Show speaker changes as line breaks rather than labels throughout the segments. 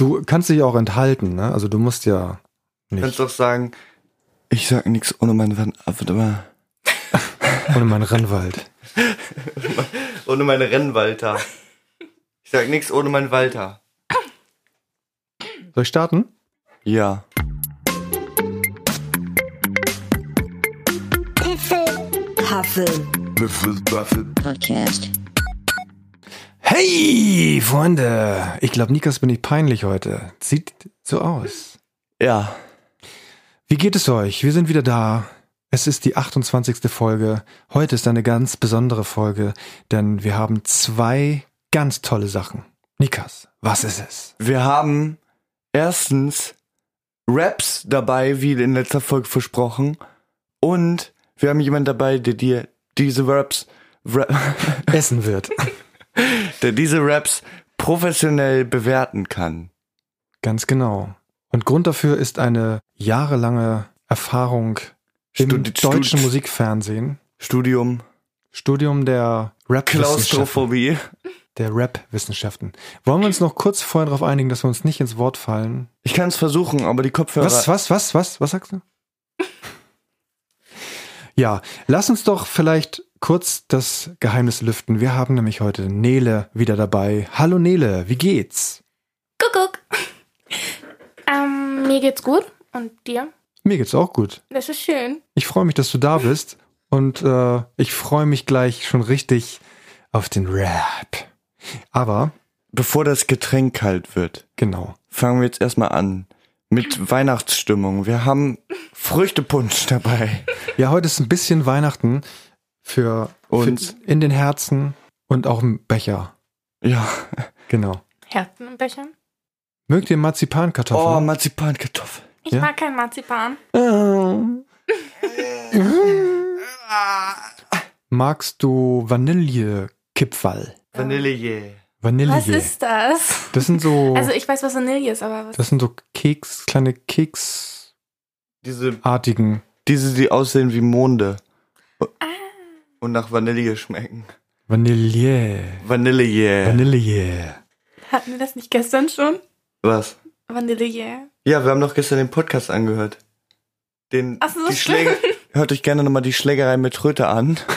Du kannst dich auch enthalten, ne? Also du musst ja
Du
nicht.
kannst doch sagen, ich sag nichts ohne meinen ah, warte mal.
Ohne meinen Rennwald.
Ohne meine Rennwalter. Ich sag nichts ohne meinen Walter.
Soll ich starten?
Ja.
Huffle Podcast.
Hey, Freunde! Ich glaube, Nikas bin ich peinlich heute. Sieht so aus.
Ja.
Wie geht es euch? Wir sind wieder da. Es ist die 28. Folge. Heute ist eine ganz besondere Folge, denn wir haben zwei ganz tolle Sachen. Nikas, was ist es?
Wir haben erstens Raps dabei, wie in letzter Folge versprochen. Und wir haben jemanden dabei, der dir diese Raps, Ra
Essen wird.
der diese Raps professionell bewerten kann.
Ganz genau. Und Grund dafür ist eine jahrelange Erfahrung im
Studi-
deutschen
Studi-
Musikfernsehen.
Studium
Studium der Rap-Wissenschaften.
Klaustrophobie.
Der Rap-Wissenschaften. Wollen wir uns noch kurz vorher darauf einigen, dass wir uns nicht ins Wort fallen?
Ich kann es versuchen, aber die Kopfhörer.
Was, was, was, was, was sagst du? Ja, lass uns doch vielleicht kurz das Geheimnis lüften. Wir haben nämlich heute Nele wieder dabei. Hallo Nele, wie geht's?
Kuckuck. Ähm, mir geht's gut. Und dir?
Mir geht's auch gut.
Das ist schön.
Ich freue mich, dass du da bist und äh, ich freue mich gleich schon richtig auf den Rap. Aber,
Bevor das Getränk kalt wird,
genau.
fangen wir jetzt erstmal an mit Weihnachtsstimmung. Wir haben Früchtepunsch dabei.
Ja, heute ist ein bisschen Weihnachten für
Uns.
in den Herzen und auch im Becher.
Ja.
Genau.
Herzen im Becher?
Mögt ihr
Oh,
Marzipankartoffeln?
Marzipankartoffel.
Ich
Ja?
mag kein Marzipan.
Magst du Vanillekipferl?
Vanille.
Vanille.
Was ist das?
Das sind so,
Also ich weiß, was Vanille ist, aber was?
das sind so Keks, kleine Keksartigen.
Diese, diese, die aussehen wie Monde. Und nach Vanille schmecken.
Vanille.
Vanille.
Vanille.
Hatten wir das nicht gestern schon?
Was?
Vanille.
Ja, wir haben doch gestern den Podcast angehört. Den,
Ach so,
die. Schläge, hört euch gerne nochmal die Schlägerei mit Tröte an.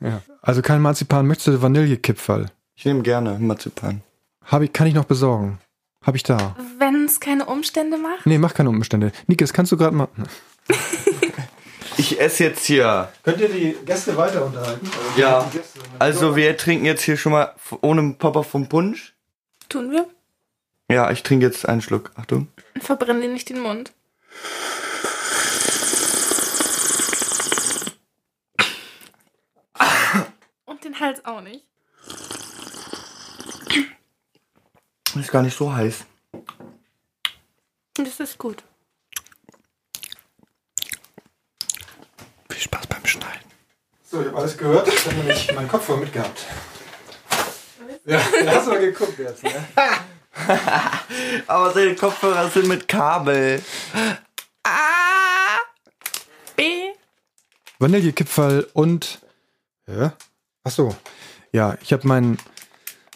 Ja. Also kein Marzipan. Möchtest du Vanillekipferl?
Ich nehme gerne Marzipan.
Hab ich, kann ich noch besorgen. Hab ich da.
Wenn es keine Umstände macht?
Nee, mach keine Umstände. Nikes, kannst du gerade mal.
Ich esse jetzt hier.
Könnt ihr die Gäste weiter unterhalten?
Ja. Also wir trinken jetzt hier schon mal ohne Popper vom Punsch.
Tun wir?
Ja, ich trinke jetzt einen Schluck. Achtung.
Verbrennen dir nicht den Mund. Und den Hals auch nicht.
Ist gar nicht so heiß.
Das ist gut.
Viel Spaß beim Schneiden.
So, ich habe alles gehört. Ich habe nämlich meinen Kopfhörer mitgehabt. Ja, da hast du mal geguckt jetzt, ne?
Aber seine Kopfhörer sind mit Kabel.
B.
Vanillekipferl und. Ja? Ach so. Ja, ich habe meinen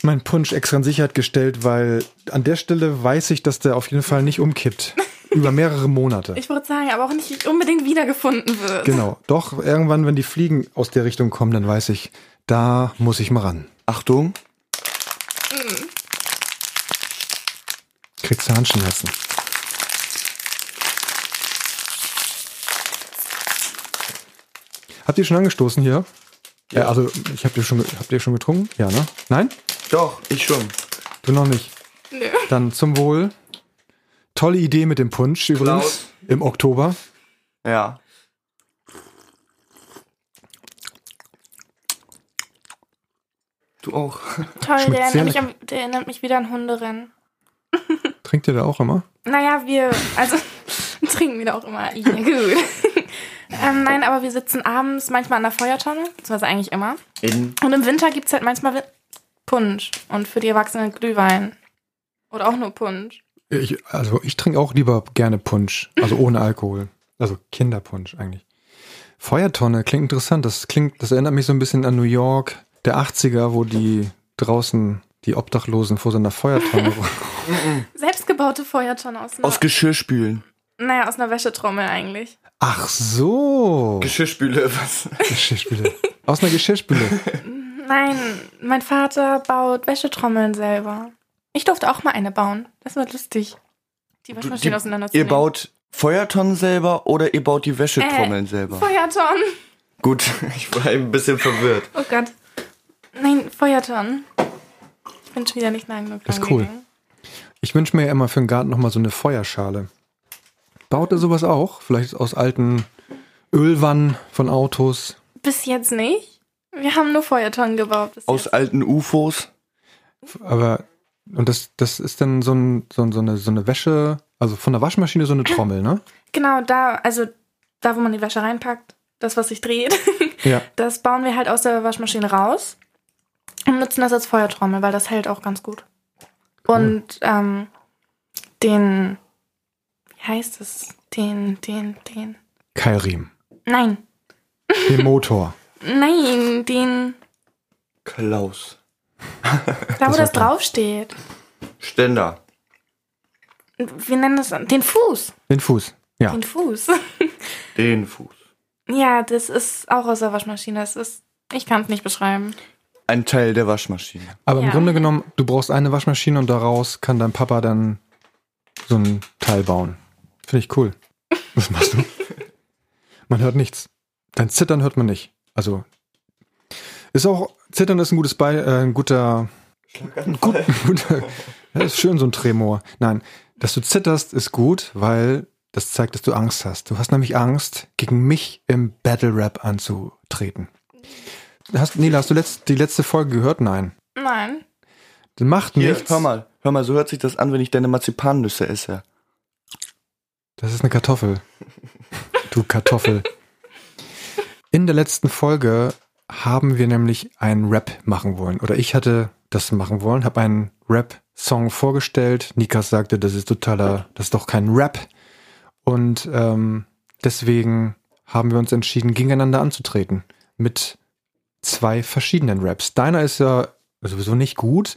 mein Punsch extra in Sicherheit gestellt, weil an der Stelle weiß ich, dass der auf jeden Fall nicht umkippt. Über mehrere Monate.
Ich würde sagen, aber auch nicht unbedingt wiedergefunden wird.
Genau. Doch, irgendwann, wenn die Fliegen aus der Richtung kommen, dann weiß ich, da muss ich mal ran.
Achtung.
Kriegst du Handschmerzen. Habt ihr schon angestoßen hier? Ja. also, ich hab ihr schon, habt ihr schon getrunken? Ja, ne? Nein?
Doch, ich schon.
Du noch nicht.
Nö.
Dann zum Wohl. Tolle Idee mit dem Punsch übrigens.
Klaus.
Im Oktober.
Ja. Du auch.
Toll,
Schmeckt
der erinnert, mich an, der erinnert mich wieder an Hunderennen.
Trinkt ihr da auch immer?
Naja, wir, also trinken wieder auch immer. Ja, gut. ähm, nein, aber wir sitzen abends manchmal an der Feuertonne, beziehungsweise eigentlich immer.
In.
Und im Winter gibt es halt manchmal Punsch. Und für die Erwachsenen Glühwein. Oder auch nur Punsch.
Ich, also ich trinke auch lieber gerne Punsch. Also ohne Alkohol. Also Kinderpunsch eigentlich. Feuertonne klingt interessant. Das klingt, das erinnert mich so ein bisschen an New York der 80er, wo die draußen die Obdachlosen vor so einer Feuertonne.
Selbstgebaute Feuertonne aus einer,
Aus Geschirrspülen.
naja, aus einer Wäschetrommel eigentlich.
Ach so.
Geschirrspüle, was?
Geschirrspüle. Aus einer Geschirrspüle.
Nein, mein Vater baut Wäschetrommeln selber. Ich durfte auch mal eine bauen. Das war lustig. Die Waschmaschine auseinanderzunehmen.
Ihr baut Feuertonnen selber oder ihr baut die Wäschetrommeln
äh,
selber?
Feuertonnen.
Gut, ich war ein bisschen verwirrt.
Oh Gott. Nein, Feuertonnen. Ich bin schon wieder nicht nah genug
Das ist cool.
gegangen.
Ich wünsche mir ja immer für den Garten nochmal so eine Feuerschale. Baut er sowas auch? Vielleicht aus alten Ölwannen von Autos?
Bis jetzt nicht. Wir haben nur Feuertonnen gebaut.
Aus
jetzt.
alten UFOs?
Aber, und das, das ist dann so, ein, so, so, eine, so eine Wäsche, also von der Waschmaschine so eine Trommel, ne?
Genau, da, also da, wo man die Wäsche reinpackt, das, was sich dreht,
Ja.
das bauen wir halt aus der Waschmaschine raus und nutzen das als Feuertrommel, weil das hält auch ganz gut. Und ähm, den, wie heißt es? Den, den, den.
Keilriemen.
Nein,
Den Motor.
nein, den,
Klaus.
da wo das
klar.
draufsteht.
Ständer.
Wir nennen das den Fuß.
Den Fuß. Ja.
Den Fuß.
Den Fuß.
Ja, das ist auch aus der Waschmaschine. Das ist, ich kann es nicht beschreiben.
Ein Teil der Waschmaschine.
Aber im
Ja.
Grunde genommen, du brauchst eine Waschmaschine und daraus kann dein Papa dann so ein Teil bauen. Finde ich cool. Was machst du? Man hört nichts. Dein Zittern hört man nicht. Also ist auch Zittern ist ein gutes Bei, äh, ein guter, gut, guter. Das ist schön so ein Tremor. Nein, dass du zitterst ist gut, weil das zeigt, dass du Angst hast. Du hast nämlich Angst, gegen mich im Battle Rap anzutreten. Hast, Nela, hast du letzt, die letzte Folge gehört? Nein.
Nein.
Das macht
Hier,
nichts.
hör mal. Hör mal, so hört sich das an, wenn ich deine Marzipannüsse esse.
Das ist eine Kartoffel. Du Kartoffel. In der letzten Folge haben wir nämlich einen Rap machen wollen. Oder ich hatte das machen wollen, habe einen Rap-Song vorgestellt. Nikas sagte, das ist totaler, das ist doch kein Rap. Und ähm, deswegen haben wir uns entschieden, gegeneinander anzutreten. Mit zwei verschiedenen Raps. Deiner ist ja sowieso nicht gut,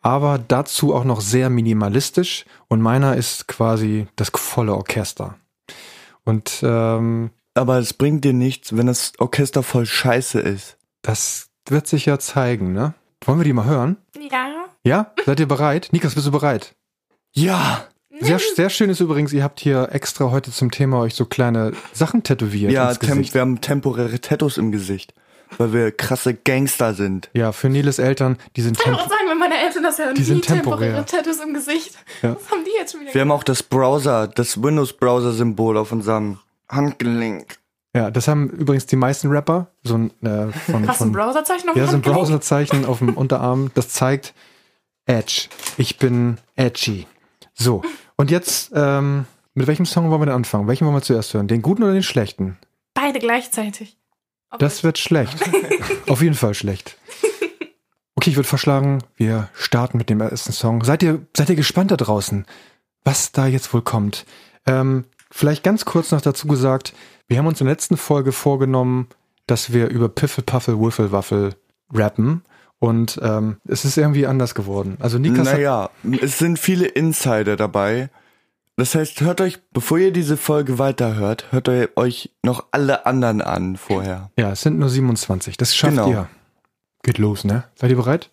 aber dazu auch noch sehr minimalistisch und meiner ist quasi das volle Orchester. Und ähm,
Aber es bringt dir nichts, wenn das Orchester voll scheiße ist.
das wird sich ja zeigen, ne? Wollen wir die mal hören?
Ja.
Ja? Seid ihr bereit? Nikas, bist du bereit?
Ja!
Sehr, sehr schön ist übrigens, ihr habt hier extra heute zum Thema euch so kleine Sachen tätowiert
Ja,
ins
tem
Gesicht.
wir haben temporäre Tattoos im Gesicht. Weil wir krasse Gangster sind.
Ja, für Niles Eltern, die sind
Ich kann auch sagen, wenn meine Eltern das hören,
Die sind
temporäre
temporär.
Tattoos im Gesicht.
Ja.
Was haben die jetzt schon wieder?
Wir haben auch das Browser, das Windows-Browser-Symbol auf unserem Handgelenk.
Ja, das haben übrigens die meisten Rapper, so ein äh, von,
Was, ein
von
Browserzeichen auf
Ja,
dem
so ein
Handgelenk?
Browserzeichen auf dem Unterarm, das zeigt Edge. Ich bin edgy. So, und jetzt, ähm, mit welchem Song wollen wir denn anfangen? Welchen wollen wir zuerst hören? Den guten oder den schlechten?
Beide gleichzeitig. Ob
Das wird schlecht. Auf jeden Fall schlecht. Okay, ich würde vorschlagen, wir starten mit dem ersten Song. Seid ihr, seid ihr gespannt da draußen, was da jetzt wohl kommt? Ähm, vielleicht ganz kurz noch dazu gesagt, wir haben uns in der letzten Folge vorgenommen, dass wir über Piffel, Puffel, Wiffel, Waffel rappen. Und ähm, es ist irgendwie anders geworden. Also Nikas
Naja, es sind viele Insider dabei. Das heißt, hört euch, bevor ihr diese Folge weiterhört, hört ihr euch noch alle anderen an vorher.
ja, es sind nur 27. Das schafft
Genau.
ihr. Geht los, ne? Seid ihr bereit?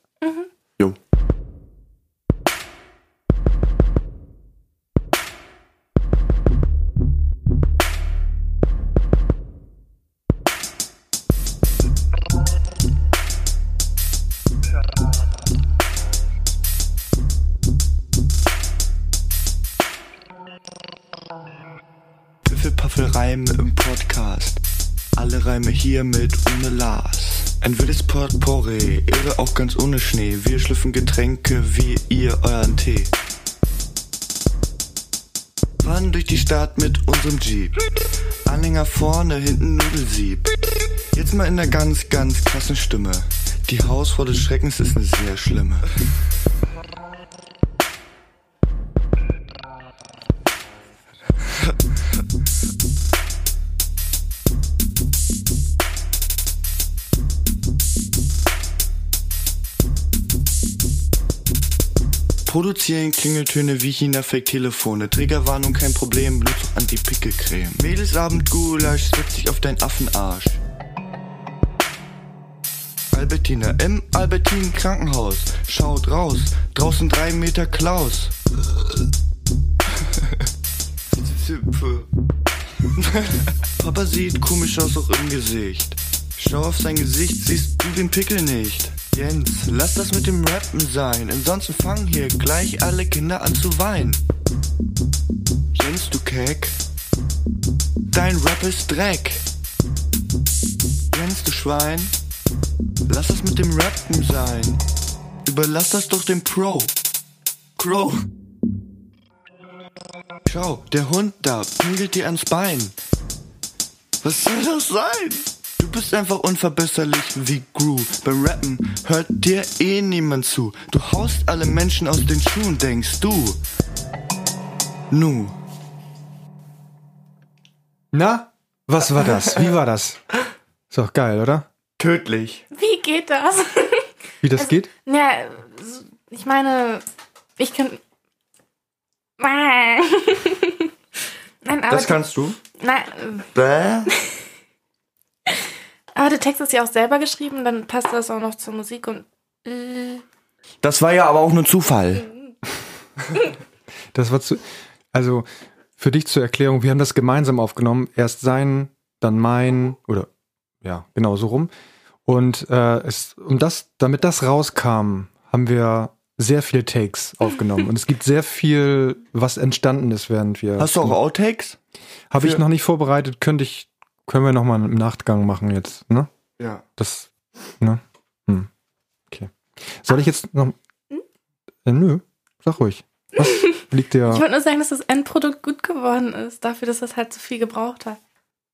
Reime hier mit ohne Lars. Ein wildes Potpourri, irre auch ganz ohne Schnee. Wir schlüpfen Getränke wie ihr euren Tee. Fahren durch die Stadt mit unserem Jeep. Anhänger vorne, hinten Nudelsieb. Jetzt mal in der ganz, ganz krassen Stimme. Die Hausfrau des Schreckens ist eine sehr schlimme. Produzieren Klingeltöne wie China-Fake-Telefone. Triggerwarnung kein Problem, auch Anti-Pickel-Creme. Mädelsabend Gulasch, setz dich auf dein Affenarsch. Albertina im Albertin Krankenhaus. Schaut raus, draußen drei Meter Klaus. Papa sieht komisch aus auch im Gesicht. Schau auf sein Gesicht, siehst du den Pickel nicht. Jens, lass das mit dem Rappen sein, ansonsten fangen hier gleich alle Kinder an zu weinen. Jens, du Keck, dein Rap ist Dreck. Jens, du Schwein, lass das mit dem Rappen sein. Überlass das doch dem Pro. Crow. Schau, der Hund da pinkelt dir ans Bein. Was soll das sein? Du bist einfach unverbesserlich wie Gru. Beim Rappen hört dir eh niemand zu. Du haust alle Menschen aus den Schuhen, denkst du. Nu.
Na, was war das? Wie war das? Ist doch geil, oder?
Tödlich.
Wie geht das?
Wie das geht?
Ja, ich meine, ich kann. Nein, aber,
Das kannst du?
nein,
Bäh.
Aber der Text ist ja auch selber geschrieben, dann passt das auch noch zur Musik und. Äh,
Das war ja aber auch nur Zufall.
Das war zu. Also, für dich zur Erklärung, wir haben das gemeinsam aufgenommen. Erst sein, dann mein, oder ja, genau so rum. Und äh, es, um das, damit das rauskam, haben wir sehr viele Takes aufgenommen. Und es gibt sehr viel, was entstanden ist, während wir.
Hast du auch Outtakes?
Habe ich noch nicht vorbereitet, könnte ich, können wir nochmal im Nachgang machen jetzt, ne?
Ja.
Das, ne? Hm. Okay. Soll ich jetzt noch. Äh, nö, sag ruhig. Was liegt dir.
Ich wollte nur sagen, dass das Endprodukt gut geworden ist, dafür, dass das halt so viel gebraucht hat.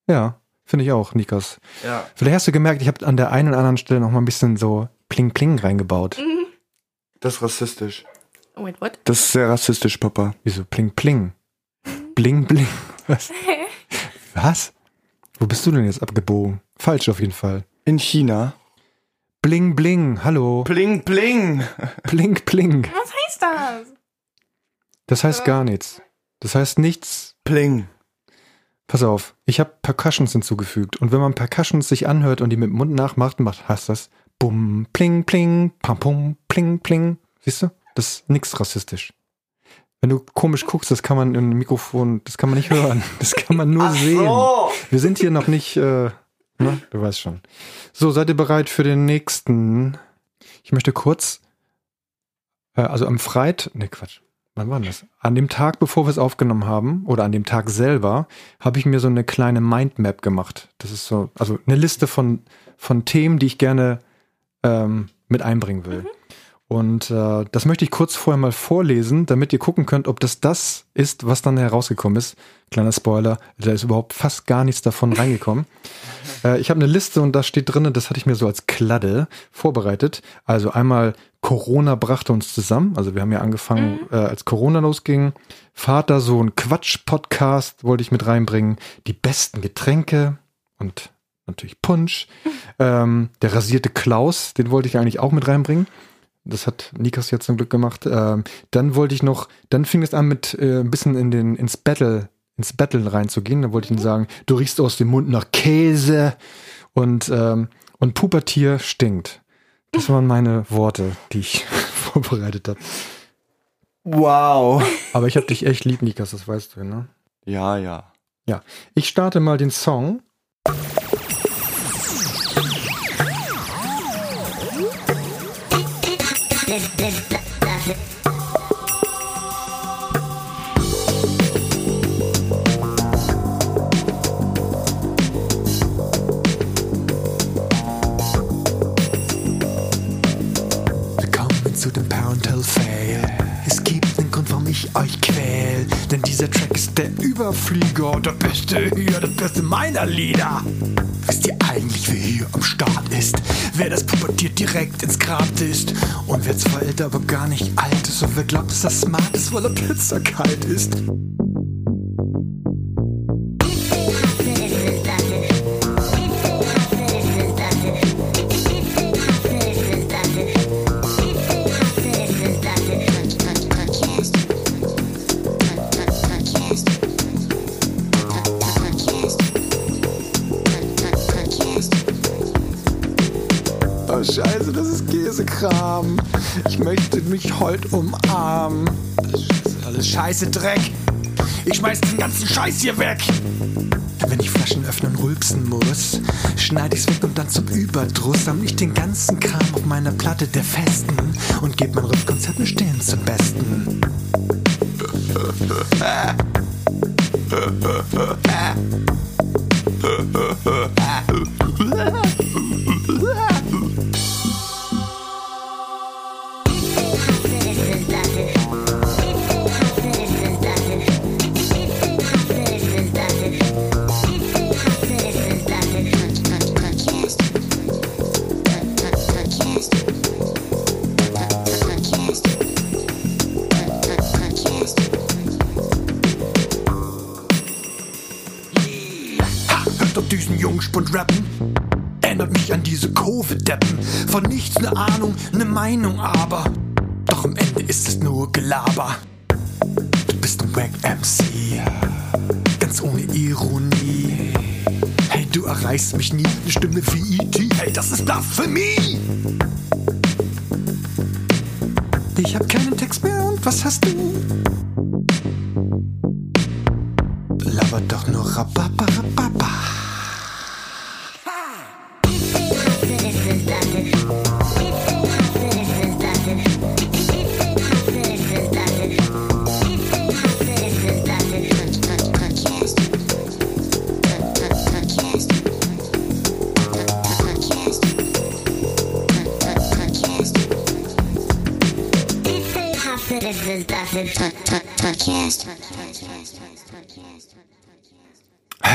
Ja, finde ich auch, Nikas.
Ja.
Vielleicht hast du gemerkt, ich habe an der einen oder anderen Stelle noch mal ein bisschen so Pling Pling reingebaut.
Das ist rassistisch.
Wait, what?
Das ist sehr rassistisch, Papa.
Wieso Pling Pling? Bling Bling. Was? Was? Wo bist du denn jetzt abgebogen? Falsch auf jeden Fall.
In China.
Bling Bling, hallo.
Bling, bling.
Pling Pling.
Was heißt das?
Das heißt gar nichts. Das heißt nichts.
Pling.
Pass auf, ich habe Percussions hinzugefügt. Und wenn man Percussions sich anhört und die mit dem Mund nachmacht, macht, heißt das Bum, Pling, Pling, Pam, Pum, Pling, Pling. Siehst du? Das ist nix rassistisch. Wenn du komisch guckst, das kann man im Mikrofon, das kann man nicht hören. Das kann man nur sehen. Wir sind hier noch nicht, äh, ne? Du weißt schon. So, seid ihr bereit für den nächsten? Ich möchte kurz, äh, also am Freitag, ne Quatsch, wann war denn das? An dem Tag, bevor wir es aufgenommen haben, oder an dem Tag selber, habe ich mir so eine kleine Mindmap gemacht. Das ist so, also eine Liste von, von Themen, die ich gerne ähm, mit einbringen will. Und äh, das möchte ich kurz vorher mal vorlesen, damit ihr gucken könnt, ob das das ist, was dann herausgekommen ist. Kleiner Spoiler, da ist überhaupt fast gar nichts davon reingekommen. Äh, ich habe eine Liste und da steht drin, das hatte ich mir so als Kladde vorbereitet. Also einmal Corona brachte uns zusammen. Also wir haben ja angefangen, äh, als Corona losging. Vater, Sohn, Quatsch-Podcast wollte ich mit reinbringen. Die besten Getränke und natürlich Punsch. Ähm, der rasierte Klaus, den wollte ich eigentlich auch mit reinbringen. Das hat Nikas jetzt zum Glück gemacht. Ähm, dann wollte ich noch, dann fing es an mit äh, ein bisschen in den, ins Battle, ins Battle reinzugehen. Dann wollte ich ihm sagen, du riechst aus dem Mund nach Käse und, ähm, und Pubertier stinkt. Das waren meine Worte, die ich vorbereitet habe.
Wow.
Aber ich habe dich echt lieb, Nikas, das weißt du, ne?
Ja, ja.
Ja. Ich starte mal den Song.
Zu dem Parental Fail. Euch quäl. Denn dieser Track ist der Überflieger. Der beste hier, das beste meiner Lieder. Wisst ihr eigentlich, wer hier am Start ist? Wer das pubertiert direkt ins Grab ist? Und wer zwar älter, aber gar nicht alt ist. Und wer glaubt, dass er smart ist, weil er Pizza kalt ist? Käsekram. Ich möchte mich heute umarmen. Alles Scheiße, Dreck. Ich schmeiß den ganzen Scheiß hier weg. Wenn ich Flaschen öffnen rülpsen muss, schneide ich's weg und dann zum Überdruss sammle ich den ganzen Kram auf meiner Platte der Festen und geb mein Rückkonzert nur stehen zum Besten. Ne Ahnung, ne Meinung, aber doch am Ende ist es nur Gelaber. Du bist ein Wack MC, ganz ohne Ironie. Hey, du erreichst mich nie, eine Stimme wie E.T. Hey, das ist Blasphemie. Ich hab keinen Text mehr und was hast du?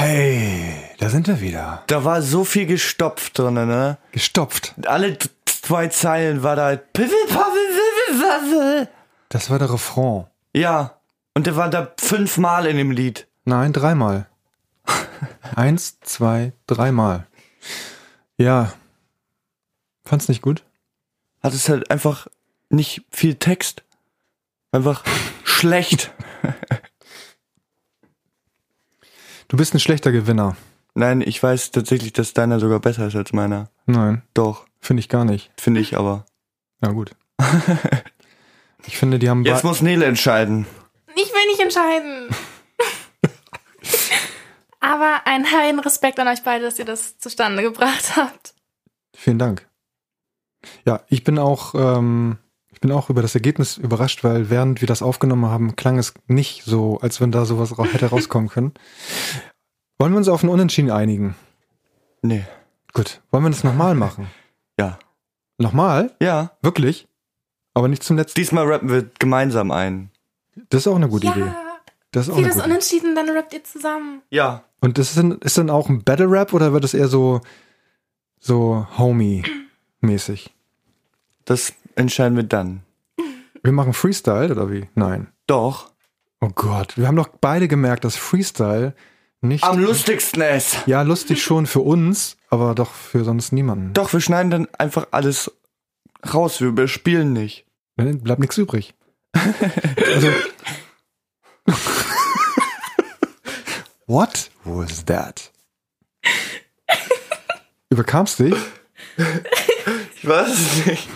Hey, da sind wir wieder.
Da war so viel gestopft drin, ne?
Gestopft.
Alle zwei Zeilen war da Waffel.
Das war der Refrain.
Ja. Und der war da fünfmal in dem Lied.
Nein, dreimal. Eins, zwei, dreimal. Ja. Fand's nicht gut?
Hat es halt einfach nicht viel Text. Einfach schlecht.
Du bist ein schlechter Gewinner.
Nein, ich weiß tatsächlich, dass deiner sogar besser ist als meiner.
Nein,
Doch,
finde ich gar nicht.
finde ich aber.
Ja, gut. Ich finde, die haben
Jetzt muss Nele entscheiden.
Ich will nicht entscheiden. Aber ein heiden Respekt an euch beide, dass ihr das zustande gebracht habt.
Vielen Dank. Ja, ich bin auch, ähm, ich bin auch über das Ergebnis überrascht, weil während wir das aufgenommen haben, klang es nicht so, als wenn da sowas hätte rauskommen können. Wollen wir uns auf ein Unentschieden einigen?
Nee.
Gut. Wollen wir das nochmal machen?
Ja.
Nochmal?
Ja.
Wirklich? Aber nicht zum letzten.
Diesmal rappen wir gemeinsam ein.
Das ist auch eine gute
ja,
Idee. Das ist auch
wie
eine
das
gute
unentschieden, dann rappt ihr zusammen.
Ja.
Und das ist dann, ist dann auch ein Battle Rap oder wird es eher so, so Homie-mäßig?
Das entscheiden wir dann.
Wir machen Freestyle oder wie? Nein.
Doch.
Oh Gott, wir haben doch beide gemerkt, dass Freestyle nicht.
Am lustigsten ist.
ja, lustig schon für uns, aber doch für sonst niemanden.
Doch, wir schneiden dann einfach alles raus. Wir überspielen nicht.
Dann bleibt nichts übrig. also. What was that? Überkamst dich?
Ich weiß es nicht.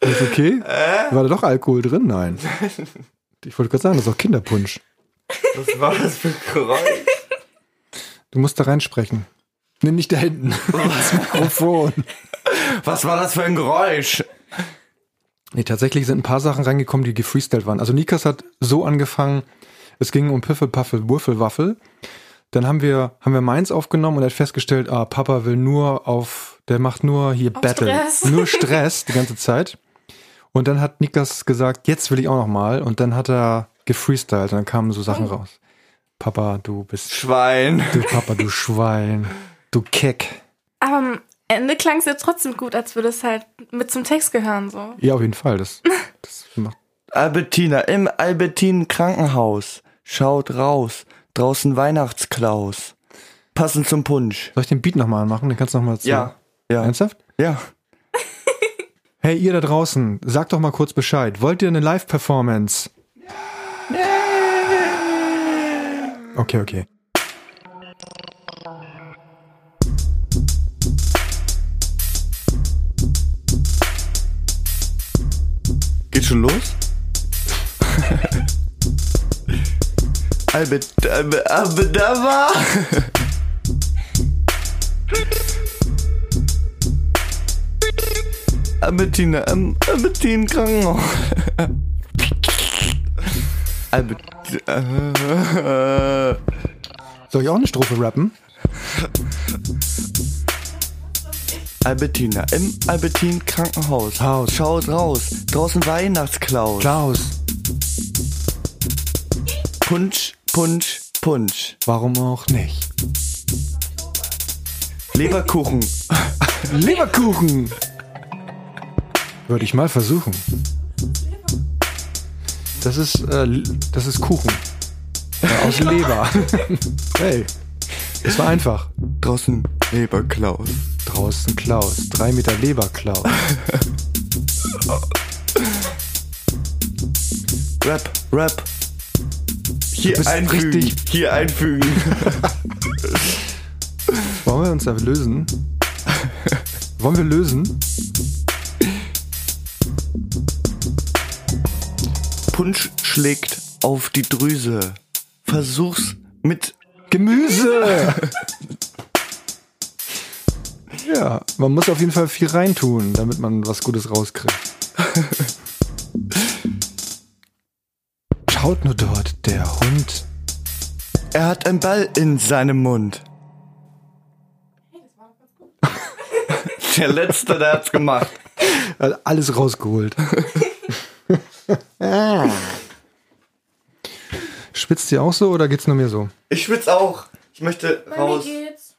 Ist okay? War da doch Alkohol drin? Nein. Ich wollte gerade sagen, das ist auch Kinderpunsch.
Was war das für ein Geräusch?
Du musst da reinsprechen. Nee, nicht da hinten. Das Mikrofon.
Was war das für ein Geräusch?
Nee, tatsächlich sind ein paar Sachen reingekommen, die gefreestylt waren. Also Nikas hat so angefangen, es ging um Piffel, Puffel, Wuffel, Waffel. Dann haben wir, haben wir meins aufgenommen und er hat festgestellt, ah, Papa will nur auf, der macht nur hier
Auf
Battle.
Stress.
Nur Stress die ganze Zeit. Und dann hat Nikas gesagt, jetzt will ich auch noch mal. Und dann hat er gefreestylt und dann kamen so Sachen raus. Papa, du bist,
Schwein.
du Papa, du Schwein, du Keck.
Aber am Ende klang es ja trotzdem gut, als würde es halt mit zum Text gehören, so.
Ja, auf jeden Fall. Das, das macht,
Albertina im Albertinen Krankenhaus. Schaut raus draußen Weihnachtsklaus. Passend zum Punsch.
Soll ich den Beat nochmal anmachen? Den kannst du nochmal
Ja. ja.
Ernsthaft?
Ja.
hey, ihr da draußen, sagt doch mal kurz Bescheid. Wollt ihr eine Live-Performance? Okay, okay.
Geht schon los? Albert, Albert, Albert, da war. Albertine, ähm, Albertine Krankenhaus. Albert, äh,
Soll ich auch eine Strophe rappen?
Albertina im Albertin Krankenhaus.
Haus.
Schaut raus. Draußen Weihnachtsklaus.
Klaus,
Punsch, Punsch, Punsch.
warum auch nicht?
Leberkuchen.
Leberkuchen! Würde ich mal versuchen. Das ist, äh, das ist Kuchen. Äh, aus Leber. hey, das war einfach.
Draußen Leberklaus.
Draußen Klaus. Drei Meter Leberklaus.
Rap, Rap. Hier einfügen.
richtig-
Hier einfügen.
Wollen wir uns da lösen? Wollen wir lösen?
Punsch schlägt auf die Drüse. Versuch's mit
Gemüse! ja, man muss auf jeden Fall viel reintun, damit man was Gutes rauskriegt. Schaut nur dort, der Hund.
Er hat einen Ball in seinem Mund. Der letzte, der hat's gemacht.
Hat alles rausgeholt. Spitzt ihr auch so oder geht's nur mir so?
Ich schwitz auch. Ich möchte raus.
geht's.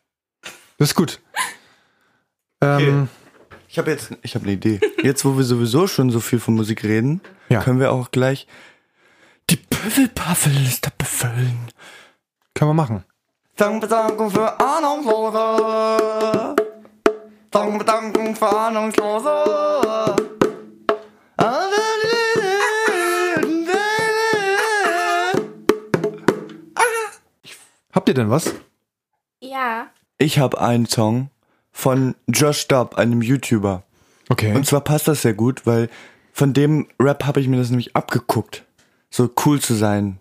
Das ist gut. Ähm,
Ich habe jetzt, ich habe eine Idee. Jetzt, wo wir sowieso schon so viel von Musik reden,
Ja.
können wir auch gleich die Püffelpaffelliste befüllen.
Können wir machen.
Dankbedankung für Ahnungslose. Dankbedankung für Ahnungslose.
Habt ihr denn was?
Ja.
Ich habe einen Song von Josh Dub, einem YouTuber.
Okay.
Und zwar passt das sehr gut, weil von dem Rap habe ich mir das nämlich abgeguckt. So cool zu sein.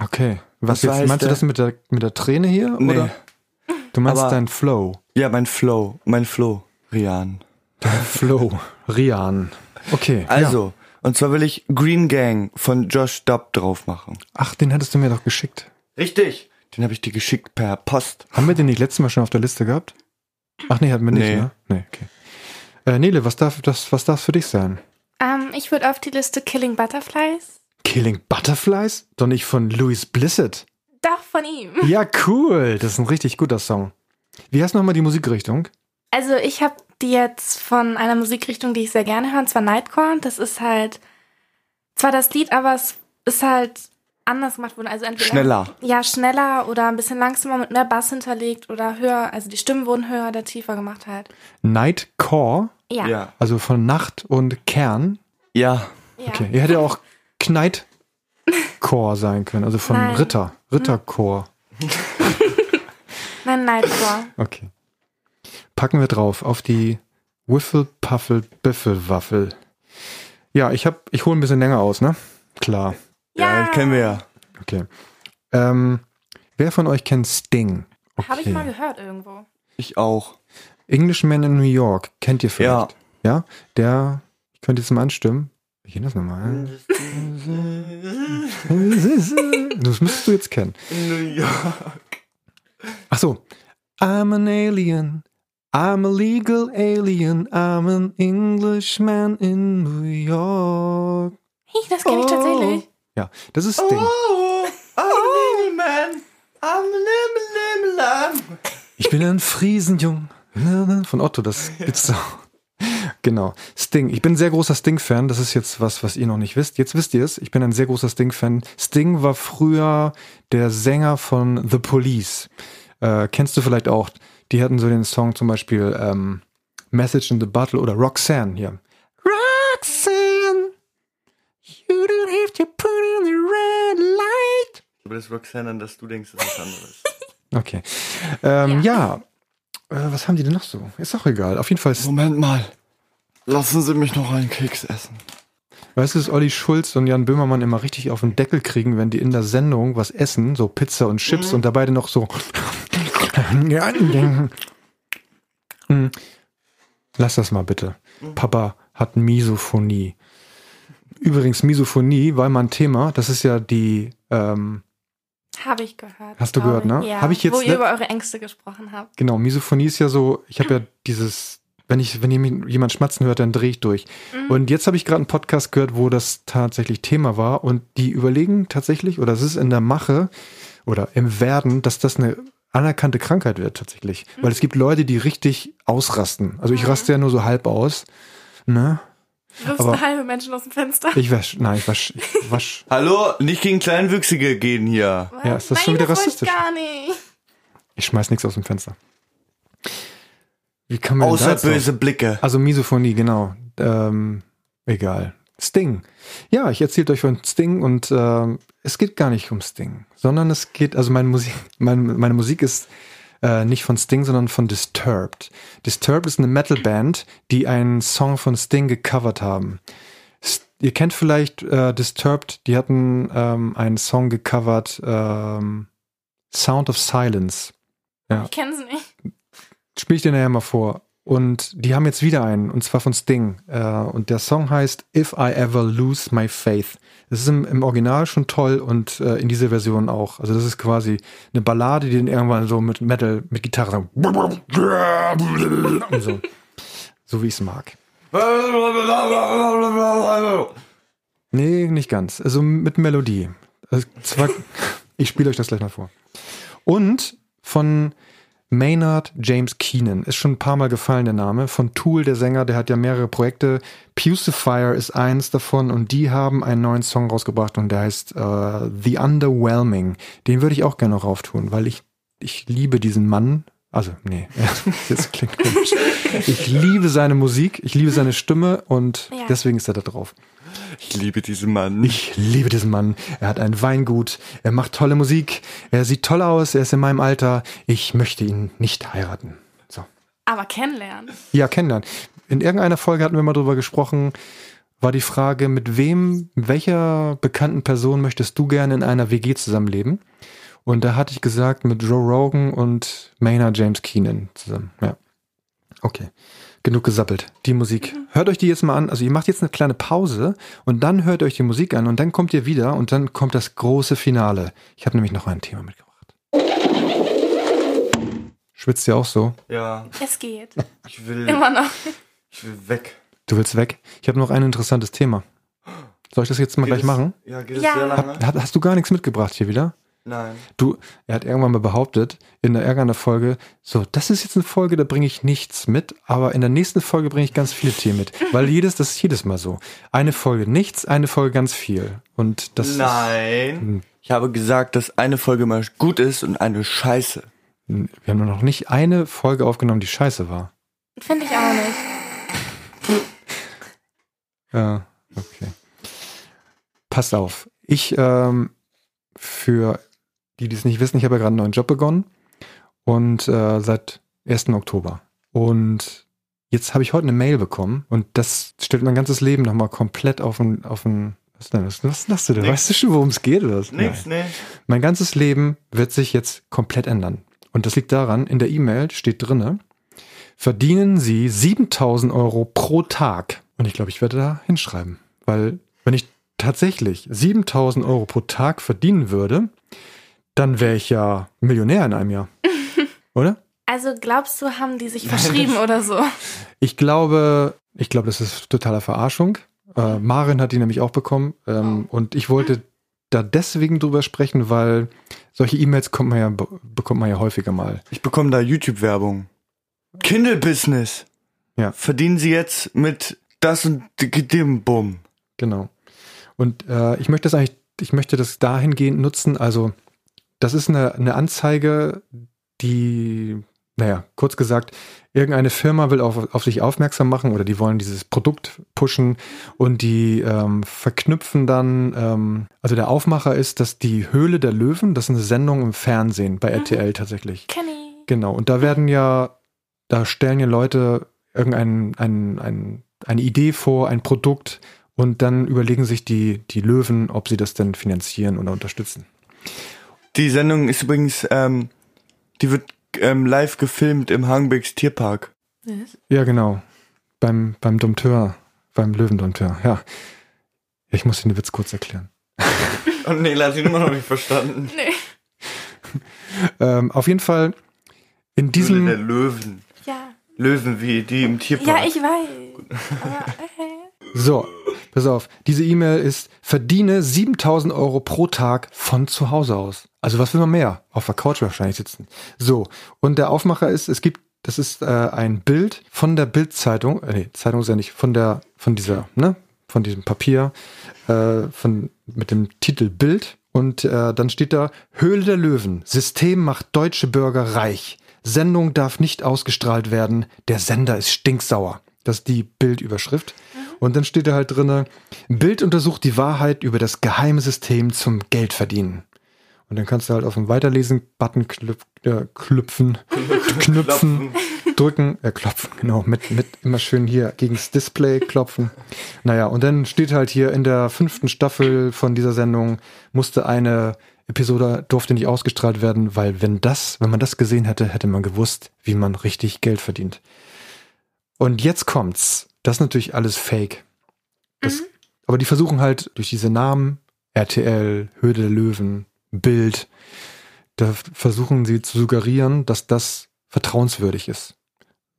Okay. Was jetzt,
heißt
meinst du
der-
das mit der, mit der Träne hier?
Nee.
Oder? Du meinst
Aber-
dein Flow.
Ja, mein Flow, mein Flow, Rian.
Flow. Rian. Okay.
Also, und zwar will ich Green Gang von Josh Dub drauf machen.
Ja. Ach, den hattest du mir doch geschickt.
Richtig. Den habe ich dir geschickt per Post.
Haben wir den nicht letztes Mal schon auf der Liste gehabt? Ach nee, hatten wir nicht,
Nee.
ne? Nee, okay. Äh, Nele, was darf das, was darf für dich sein?
Ähm, ich würde auf die Liste Killing Butterflies.
Killing Butterflies? Doch nicht von Louis Blissett.
Doch, von ihm.
Ja, cool. Das ist ein richtig guter Song. Wie heißt nochmal die Musikrichtung?
Also ich habe die jetzt von einer Musikrichtung, die ich sehr gerne höre, und zwar Nightcore. Das ist halt zwar das Lied, aber es ist halt anders gemacht worden. Also entweder
Schneller.
Ja, schneller oder ein bisschen langsamer mit mehr Bass hinterlegt oder höher. Also die Stimmen wurden höher oder tiefer gemacht halt.
Nightcore,
Ja.
Ja.
also von Nacht und Kern.
Ja.
ja.
Okay. Ihr hätte auch Knightcore sein können, also von
Nein.
Ritter. Ritterchor.
Nein, Nightcore.
Okay. Packen wir drauf auf die Wiffle Puffle Biffle Waffel. Ja, ich hab, ich hole ein bisschen länger aus, ne? Klar.
Ja, kennen wir ja.
Okay. Ähm, wer von euch kennt Sting? Okay.
Habe ich mal gehört irgendwo.
Ich auch.
Englishman in New York, kennt ihr vielleicht? Ja. Der, ich könnte jetzt mal anstimmen. Wie geht das nochmal? Das müsstest du jetzt kennen.
New York.
Ach so. I'm an alien. I'm a legal alien. I'm an Englishman in New York.
Hey, das kenne ich tatsächlich.
Ja, das ist Sting.
Oh, I'm a little man. I'm a little, little lamb.
Ich bin ein Friesenjung. Von Otto, das gibt's doch. Genau. Sting. Ich bin ein sehr großer Sting-Fan. Das ist jetzt was, was ihr noch nicht wisst. Jetzt wisst ihr es. Ich bin ein sehr großer Sting-Fan. Sting war früher der Sänger von The Police. Äh, kennst du vielleicht auch? Die hatten so den Song zum Beispiel ähm, Message in the Bottle oder Roxanne hier. Roxanne, you don't have to put in the red light.
Aber das Roxanne, an das du denkst, ist was anderes.
Okay. Ähm, ja. Äh, was haben die denn noch so? Ist auch egal. Auf jeden Fall.
Moment mal. Lassen Sie mich noch einen Keks essen.
Weißt du, dass Olli Schulz und Jan Böhmermann immer richtig auf den Deckel kriegen, wenn die in der Sendung was essen, so Pizza und Chips und dabei dann noch so. Hm. Lass das mal bitte. Papa hat Misophonie. Übrigens, Misophonie war mal ein Thema. Das ist ja die, ähm,
Habe ich gehört.
Hast du gehört, ne?
Ja,
Hab ich jetzt
wo ihr
ne-
über eure Ängste gesprochen habt.
genau, Misophonie ist ja so, ich habe ja dieses, wenn ich, wenn ich jemand schmatzen hört, dann drehe ich durch. Und jetzt habe ich gerade einen Podcast gehört, wo das tatsächlich Thema war und die überlegen tatsächlich, oder es ist in der Mache oder im Werden, dass das eine anerkannte Krankheit wird tatsächlich. Weil es gibt Leute, die richtig ausrasten. Also ich raste ja nur so halb aus. Ne?
Du wirfst
Aber-
halbe Menschen aus dem Fenster.
Ich wasch, nein, ich wasch, ich wasch.
Hallo, nicht gegen Kleinwüchsige gehen hier.
Ja, ist das
Nein,
schon wieder
das
rassistisch?
Ich gar nicht.
Ich schmeiß nichts aus dem Fenster. Wie kann man
Außer böse Blicke.
Also Misophonie, genau. Ähm, egal. Sting. Ja, ich erzähle euch von Sting und ähm, es geht gar nicht um Sting, sondern es geht, also meine Musik, mein, meine Musik ist äh, nicht von Sting, sondern von Disturbed. Disturbed ist eine Metalband, die einen Song von Sting gecovert haben. S- Ihr kennt vielleicht äh, Disturbed, die hatten ähm, einen Song gecovert, ähm, Sound of Silence. Ja.
Ich kenne sie nicht.
Spiel ich dir nachher mal vor. Und die haben jetzt wieder einen, und zwar von Sting. Äh, und der Song heißt If I Ever Lose My Faith. Das ist im, Original schon toll und äh, in dieser Version auch. Also das ist quasi eine Ballade, die dann irgendwann so mit Metal, mit Gitarre so. So wie ich es mag. Nee, nicht ganz. Also mit Melodie. Also zwar, ich spiele euch das gleich mal vor. Und von Maynard James Keenan. Ist schon ein paar Mal gefallen, der Name. Von Tool, der Sänger, der hat ja mehrere Projekte. Pucifier ist eins davon und die haben einen neuen Song rausgebracht und der heißt äh, The Underwhelming. Den würde ich auch gerne noch rauftun, weil ich, ich liebe diesen Mann. Also, nee, das klingt komisch. Ich liebe seine Musik, ich liebe seine Stimme und
Ja.
deswegen ist er da drauf.
Ich liebe diesen Mann.
Ich liebe diesen Mann. Er hat ein Weingut. Er macht tolle Musik. Er sieht toll aus. Er ist in meinem Alter. Ich möchte ihn nicht heiraten. So.
Aber kennenlernen.
Ja, kennenlernen. In irgendeiner Folge hatten wir mal drüber gesprochen, war die Frage, mit wem, welcher bekannten Person möchtest du gerne in einer WG zusammenleben? Und da hatte ich gesagt, mit Joe Rogan und Maynard James Keenan zusammen. Ja. Okay. Genug gesappelt. Die Musik. Hört euch die jetzt mal an. Also ihr macht jetzt eine kleine Pause und dann hört euch die Musik an und dann kommt ihr wieder und dann kommt das große Finale. Ich habe nämlich noch ein Thema mitgebracht. Schwitzt ihr auch so?
Ja,
Es geht.
ich will,
Immer noch.
ich will weg.
Du willst weg? Ich habe noch ein interessantes Thema. Soll ich das jetzt mal
Geht
gleich
es-
machen?
Ja, geht es
Ja.
sehr lange?
Hab, hast, hast du gar nichts mitgebracht hier wieder?
Nein.
Du, er hat irgendwann mal behauptet, in der irgendeiner Folge, so, das ist jetzt eine Folge, da bringe ich nichts mit, aber in der nächsten Folge bringe ich ganz viele Themen mit. Weil jedes, das ist jedes Mal so. Eine Folge nichts, eine Folge ganz viel. Und das
Nein. Ich habe gesagt, dass eine Folge mal gut ist und eine scheiße.
ist, wir haben nur noch nicht eine Folge aufgenommen, die scheiße war.
Finde ich auch nicht.
Ja, okay. Passt auf. Ich, ähm, für die, die es nicht wissen, ich habe ja gerade einen neuen Job begonnen und äh, seit 1. Oktober. Und jetzt habe ich heute eine Mail bekommen und das stellt mein ganzes Leben nochmal komplett auf ein, auf was denn das? Was lachst du denn?
Nix.
Weißt du schon, worum es geht oder was?
Nix,
Nein.
nee.
Mein ganzes Leben wird sich jetzt komplett ändern. Und das liegt daran, in der E-Mail steht drinne, verdienen Sie 7000 Euro pro Tag. Und ich glaube, ich werde da hinschreiben. Weil wenn ich tatsächlich 7000 Euro pro Tag verdienen würde, dann wäre ich ja Millionär in einem Jahr. Oder?
Also glaubst du, haben die sich verschrieben oder so?
Ich glaube, ich glaube, das ist totale Verarschung. Äh, Marin hat die nämlich auch bekommen. Ähm, Und ich wollte da deswegen drüber sprechen, weil solche E-Mails kommt man ja, be- bekommt man ja häufiger mal.
Ich bekomme da YouTube-Werbung. Kindle-Business.
Ja.
Verdienen Sie jetzt mit das und dem Bumm.
Genau. Und äh, ich möchte das eigentlich, ich möchte das dahingehend nutzen. Also, das ist eine, eine Anzeige, die, naja, kurz gesagt, irgendeine Firma will auf, auf sich aufmerksam machen oder die wollen dieses Produkt pushen und die ähm, verknüpfen dann, ähm, also der Aufmacher ist, dass die Höhle der Löwen, das ist eine Sendung im Fernsehen bei RTL tatsächlich.
Kenny.
Genau, und da werden ja, da stellen ja Leute irgendein, ein, ein, eine Idee vor, ein Produkt Und dann überlegen sich die, die Löwen, ob sie das denn finanzieren oder unterstützen.
Die Sendung ist übrigens, ähm, die wird ähm, live gefilmt im Hagenbecks Tierpark.
Ja, genau. Beim, beim Dompteur, beim Löwendompteur, ja. Ich muss den Witz kurz erklären.
Und nee, hat ihn immer noch nicht verstanden.
Ähm, auf jeden Fall in
Höhle der
diesem,
Löwen.
Ja.
Löwen wie die im Tierpark.
Ja, ich weiß. Aber, okay.
So, pass auf, diese E-Mail ist, verdiene 7000 Euro pro Tag von zu Hause aus. Also was will man mehr? Auf der Couch wahrscheinlich sitzen. So, und der Aufmacher ist, es gibt, das ist äh, ein Bild von der Bildzeitung, äh, nee, Zeitung ist ja nicht, von der, von dieser, ne, von diesem Papier, äh, von, mit dem Titel Bild. Und äh, dann steht da, Höhle der Löwen, System macht deutsche Bürger reich. Sendung darf nicht ausgestrahlt werden, der Sender ist stinksauer. Das ist die Bildüberschrift. Und dann steht da halt drinne, Bild untersucht die Wahrheit über das geheime System zum Geldverdienen. Und dann kannst du halt auf den Weiterlesen-Button äh, klüpfen, knüpfen, drücken, äh, klopfen, genau, mit, mit immer schön hier gegens Display klopfen. Naja, und dann steht halt hier in der fünften Staffel von dieser Sendung musste eine Episode durfte nicht ausgestrahlt werden, weil wenn das, wenn man das gesehen hätte, hätte man gewusst, wie man richtig Geld verdient. Und jetzt kommt's. Das ist natürlich alles Fake. Das, Aber die versuchen halt durch diese Namen, RTL, Höhle der Löwen, Bild, da versuchen sie zu suggerieren, dass das vertrauenswürdig ist.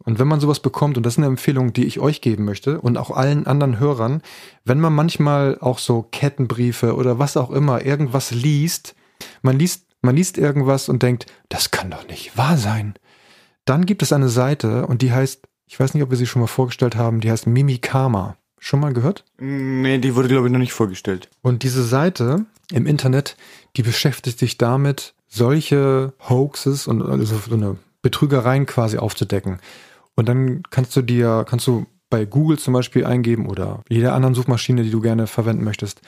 Und wenn man sowas bekommt, und das ist eine Empfehlung, die ich euch geben möchte und auch allen anderen Hörern, wenn man manchmal auch so Kettenbriefe oder was auch immer irgendwas liest, man liest, man liest irgendwas und denkt, das kann doch nicht wahr sein. Dann gibt es eine Seite und die heißt, ich weiß nicht, ob wir sie schon mal vorgestellt haben, die heißt Mimikama. Schon mal gehört?
Nee, die wurde, glaube ich, noch nicht vorgestellt.
Und diese Seite im Internet, die beschäftigt sich damit, solche Hoaxes und also so eine Betrügereien quasi aufzudecken. Und dann kannst du dir, kannst du bei Google zum Beispiel eingeben oder jeder anderen Suchmaschine, die du gerne verwenden möchtest,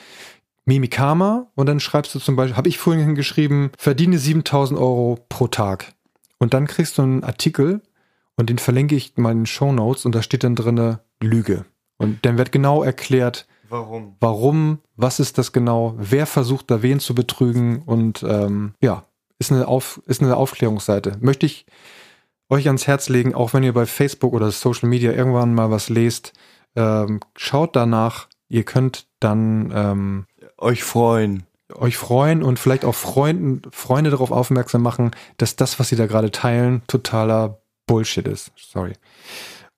Mimikama und dann schreibst du zum Beispiel, habe ich vorhin hingeschrieben, verdiene 7000 Euro pro Tag. Und dann kriegst du einen Artikel und den verlinke ich in den Show Notes und da steht dann drinne Lüge. Und dann wird genau erklärt,
Warum?
warum, was ist das genau, wer versucht da wen zu betrügen und ähm, ja, ist eine, Auf, ist eine Aufklärungsseite. Möchte ich euch ans Herz legen, auch wenn ihr bei Facebook oder Social Media irgendwann mal was lest, ähm, schaut danach, ihr könnt dann ähm,
Euch freuen.
euch freuen und vielleicht auch Freunden, Freunde darauf aufmerksam machen, dass das, was sie da gerade teilen, totaler Bullshit ist. Sorry.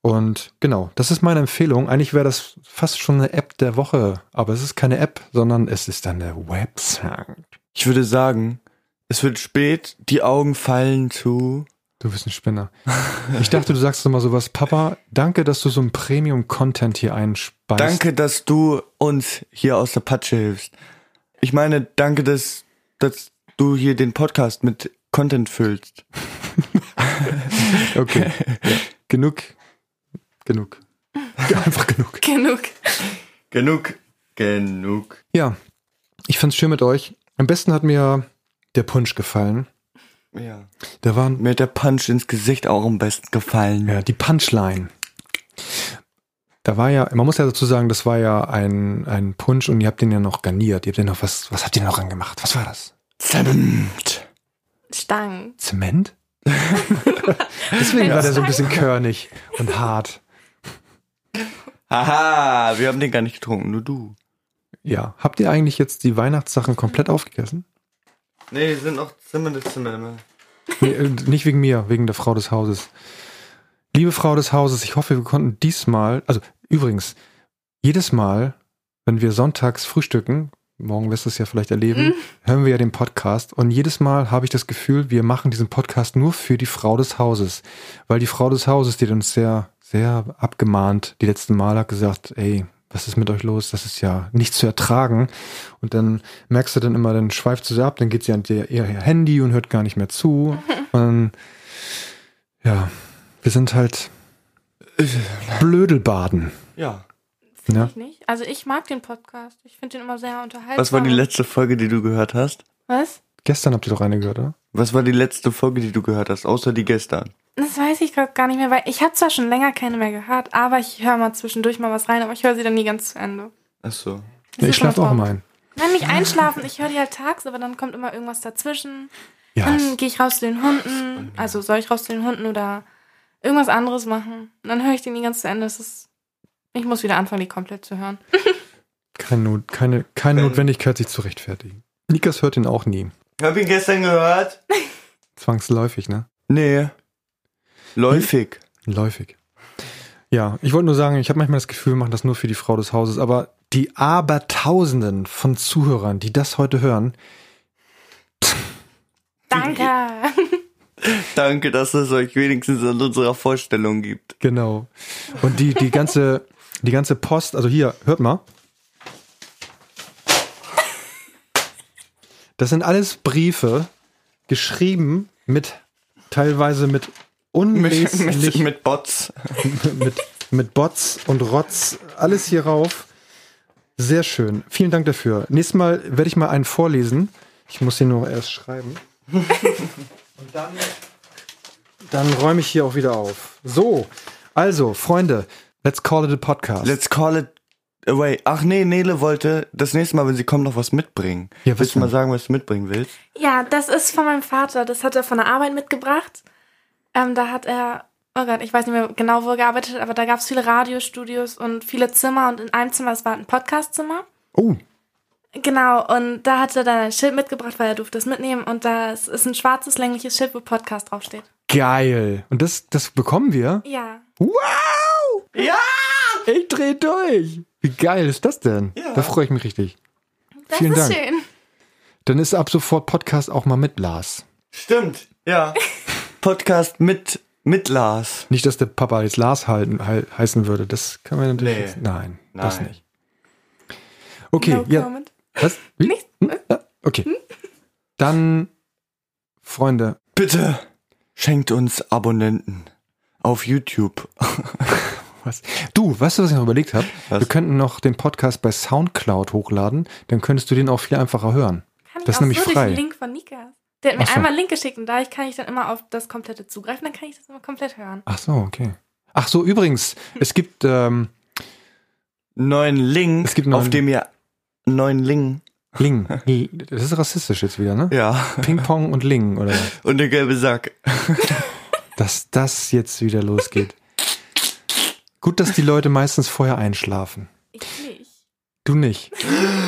Und genau, das ist meine Empfehlung. Eigentlich wäre das fast schon eine App der Woche, aber es ist keine App, sondern es ist eine Website.
Ich würde sagen, es wird spät, die Augen fallen zu.
Du bist ein Spinner. Ich dachte, du sagst mal sowas. Papa, danke, dass du so ein Premium-Content hier einspeist.
Danke, dass du uns hier aus der Patsche hilfst. Ich meine, danke, dass, dass du hier den Podcast mit Content füllst.
Okay. Ja. Genug. Genug. Einfach genug.
Genug.
Genug. Genug.
Ja, ich fand's schön mit euch. Am besten hat mir der Punsch gefallen.
Ja.
Da waren
Mir hat der Punch ins Gesicht auch am besten gefallen.
ja, die Punchline. Da war ja, man muss ja dazu sagen, das war ja ein, ein Punsch und ihr habt den ja noch garniert. Ihr habt den noch was, was habt ihr noch angemacht? Was war das?
Zement.
Stangen.
Zement? Deswegen war der so ein bisschen körnig und hart.
Haha, wir haben den gar nicht getrunken, nur du.
Ja. Habt ihr eigentlich jetzt die Weihnachtssachen komplett aufgegessen?
Nee, sind noch Zimmer des Zimmer.
Nee, äh, nicht wegen mir, wegen der Frau des Hauses. Liebe Frau des Hauses, ich hoffe, wir konnten diesmal, also übrigens, jedes Mal, wenn wir sonntags frühstücken, morgen wirst du es ja vielleicht erleben, hören wir ja den Podcast und jedes Mal habe ich das Gefühl, wir machen diesen Podcast nur für die Frau des Hauses. Weil die Frau des Hauses, die hat uns sehr, sehr abgemahnt, die letzten Mal hat gesagt, ey, was ist mit euch los? Das ist ja nicht zu ertragen. Und dann merkst du dann immer, dann schweift sie ab, dann geht sie an ihr, ihr Handy und hört gar nicht mehr zu. Und ja, wir sind halt Blödelbaden.
Ja.
Finde
Ja.
ich nicht. Also ich mag den Podcast. Ich finde den immer sehr unterhaltsam.
Was war die letzte Folge, die du gehört hast?
Was?
Gestern habt ihr doch eine gehört, oder?
Was war die letzte Folge, die du gehört hast, außer die gestern?
Das weiß ich gerade gar nicht mehr, weil ich habe zwar schon länger keine mehr gehört, aber ich höre mal zwischendurch mal was rein, aber ich höre sie dann nie ganz zu Ende.
Achso.
Nee,
Wieso
ich schlafe auch immer ein.
Nein, nicht einschlafen. Ich höre die halt tagsüber, dann kommt immer irgendwas dazwischen.
Ja,
Dann gehe ich raus zu den Hunden. Also soll ich raus zu den Hunden oder irgendwas anderes machen? Und dann höre ich den nie ganz zu Ende. Das ist, ich muss wieder anfangen, die komplett zu hören.
keine, Not, keine, keine
Wenn-
Notwendigkeit, sich zu rechtfertigen. Nikas hört ihn auch nie.
Hab ihn gestern gehört?
Zwangsläufig, ne?
Nee. Läufig.
Läufig. Ja, ich wollte nur sagen, ich habe manchmal das Gefühl, wir machen das nur für die Frau des Hauses, aber die Abertausenden von Zuhörern, die das heute hören,
Danke.
Danke, dass es euch wenigstens an unserer Vorstellung gibt.
genau. Und die, die ganze, die ganze Post, also hier, hört mal. Das sind alles Briefe, geschrieben mit, teilweise mit
Mit,
unleslich,
mit, mit Bots.
mit, mit Bots und Rotz, alles hier rauf. Sehr schön. Vielen Dank dafür. Nächstes Mal werde ich mal einen vorlesen. Ich muss den nur erst schreiben. Und dann, dann räume ich hier auch wieder auf. So, also, Freunde, let's call it a podcast.
Let's call it away. Ach nee, Nele wollte das nächste Mal, wenn sie kommt, noch was mitbringen.
Ja, was
willst du mal sagen, was du mitbringen willst?
Ja, das ist von meinem Vater. Das hat er von der Arbeit mitgebracht. Ähm, da hat er, oh Gott, ich weiß nicht mehr genau, wo er gearbeitet hat, aber da gab es viele Radiostudios und viele Zimmer und in einem Zimmer, das war ein Podcastzimmer.
oh,
Genau, und da hat er dann ein Schild mitgebracht, weil er durfte es mitnehmen und da ist ist ein schwarzes längliches Schild, wo Podcast draufsteht.
geil. Und das, das bekommen wir?
Ja.
Wow!
Ja!
Ich dreh durch. Wie geil ist das denn?
Ja.
Da freue ich mich richtig.
Das
Vielen
ist
Dank.
schön.
Dann ist ab sofort Podcast auch mal mit Lars.
Stimmt, ja. Podcast mit, mit Lars.
Nicht, dass der Papa jetzt Lars halten, hei- heißen würde. Das kann man natürlich
Nee.
jetzt. Nein, das
Nein.
nicht. Okay,
no
ja.
comment.
Was? Wie?
Nichts.
Hm? Ja, okay. Dann, Freunde,
Bitte schenkt uns Abonnenten auf YouTube.
was? Du, weißt du, was ich noch überlegt habe?
Was?
Wir könnten noch den Podcast bei Soundcloud hochladen, dann könntest du den auch viel einfacher hören.
Kann ich
Das ist
auch
nämlich
so durch
frei.
den Link von Nika. Der hat mir
so.
einmal einen Link geschickt und da kann ich dann immer auf das komplette zugreifen, dann kann ich das immer komplett hören.
Ach so, okay. Ach so, übrigens, es gibt, ähm,
Neuen Link,
Es gibt einen
auf
neuen-
dem ihr neuen Link.
Ling. Das ist rassistisch jetzt wieder, ne?
Ja.
Ping-Pong und Ling, oder was?
Und der gelbe Sack.
Dass das jetzt wieder losgeht. Gut, dass die Leute meistens vorher einschlafen.
Ich nicht.
Du nicht.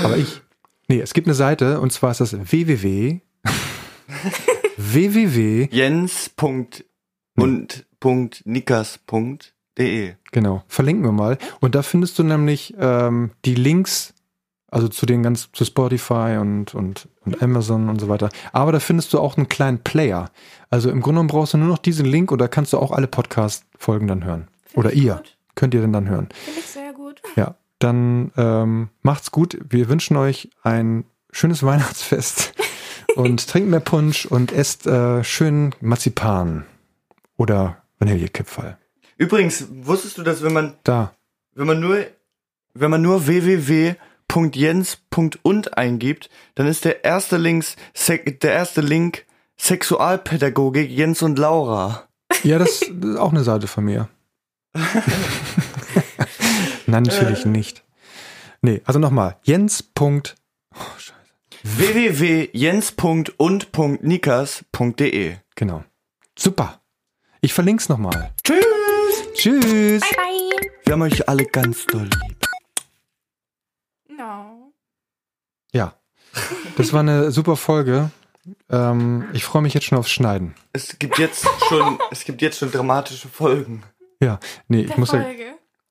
Aber ich. Nee, es gibt eine Seite und zwar ist das www. www.
jens.und.nikas.de.
Genau, verlinken wir mal. Und da findest du nämlich ähm, die Links, also zu den ganz, zu Spotify und, und, und Amazon und so weiter. Aber da findest du auch einen kleinen Player. Also im Grunde genommen brauchst du nur noch diesen Link und da kannst du auch alle Podcast-Folgen dann hören. Oder
ich
ihr.
gut.
Könnt ihr denn dann hören.
Finde ich sehr gut.
Ja, dann ähm, macht's gut. Wir wünschen euch ein schönes Weihnachtsfest und trinkt mehr Punsch und esst äh, schön Marzipan oder Vanillekipferl.
Übrigens, wusstest du, dass wenn man,
Da.
wenn man nur, wenn man nur www.jens.und eingibt, dann ist der erste Links, der erste Link Sexualpädagogik Jens und Laura.
Ja, das ist auch eine Seite von mir. Nein, natürlich nicht. Nee, also nochmal. Jens. Punkt- Oh, scheiße.
www.jens.und.nikas.de.
Genau. Super. Ich verlink's nochmal.
Tschüss!
Tschüss.
Bye bye.
Wir haben euch alle ganz doll lieb.
No.
Ja. Das war eine super Folge. Ähm, ich freue mich jetzt schon aufs Schneiden.
Es gibt jetzt schon, es gibt jetzt schon dramatische Folgen.
Ja, nee, ich muss ja,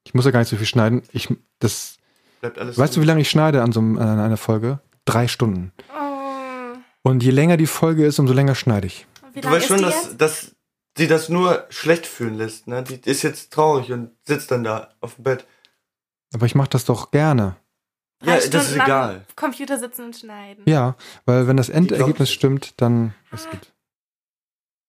ich muss ja gar nicht so viel schneiden. Ich, das,
Bleibt alles
weißt du, wie lange ich schneide an so einem, an einer Folge? Drei Stunden.
Oh.
Und je länger die Folge ist, umso länger schneide ich.
Du weißt schon,
die
dass, dass sie das nur schlecht fühlen lässt, ne? Die ist jetzt traurig und sitzt dann da auf dem Bett.
Aber ich mache das doch gerne.
Ja,
Drei
das ist
Stunden am
egal.
Computer sitzen und schneiden.
Ja, weil wenn das Endergebnis stimmt, dann ist gut.